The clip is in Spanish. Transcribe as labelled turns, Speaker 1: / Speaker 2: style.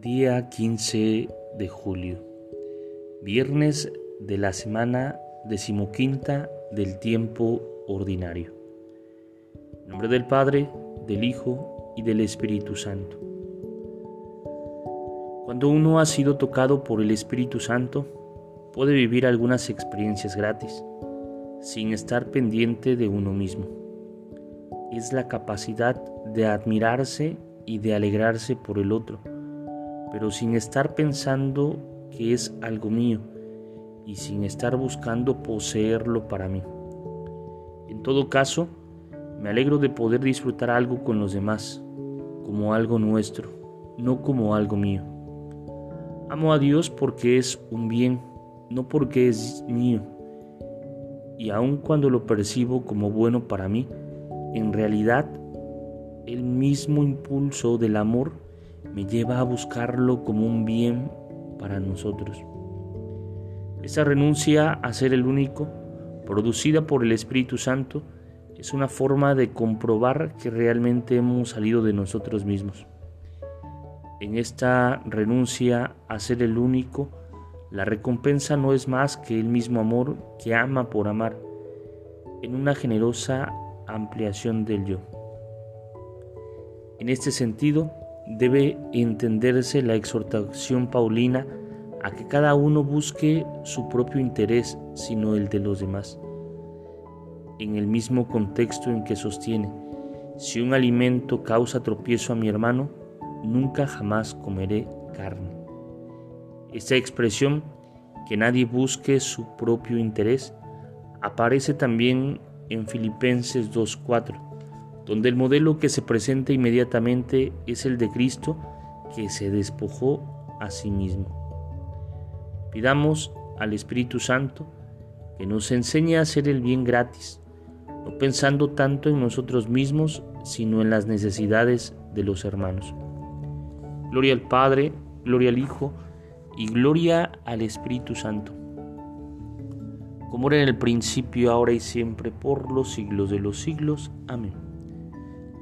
Speaker 1: Día 15 de julio, viernes de la semana decimoquinta del tiempo ordinario. En nombre del Padre, del Hijo y del Espíritu Santo. Cuando uno ha sido tocado por el Espíritu Santo, puede vivir algunas experiencias gratis, sin estar pendiente de uno mismo. Es la capacidad de admirarse y de alegrarse por el otro, pero sin estar pensando que es algo mío y sin estar buscando poseerlo para mí. En todo caso, me alegro de poder disfrutar algo con los demás, como algo nuestro, no como algo mío. Amo a Dios porque es un bien, no porque es mío. Y aun cuando lo percibo como bueno para mí, en realidad el mismo impulso del amor me lleva a buscarlo como un bien para nosotros. Esa renuncia a ser el único, producida por el Espíritu Santo, es una forma de comprobar que realmente hemos salido de nosotros mismos. En esta renuncia a ser el único, la recompensa no es más que el mismo amor que ama por amar, en una generosa ampliación del yo. En este sentido, debe entenderse la exhortación paulina a que cada uno busque su propio interés, sino el de los demás. En el mismo contexto en que sostiene, si un alimento causa tropiezo a mi hermano, nunca jamás comeré carne. Esta expresión, que nadie busque su propio interés, aparece también en Filipenses 2.4, donde el modelo que se presenta inmediatamente es el de Cristo que se despojó a sí mismo. Pidamos al Espíritu Santo que nos enseñe a hacer el bien gratis, no pensando tanto en nosotros mismos, sino en las necesidades de los hermanos. Gloria al Padre, gloria al Hijo y gloria al Espíritu Santo, como era en el principio, ahora y siempre, por los siglos de los siglos. Amén.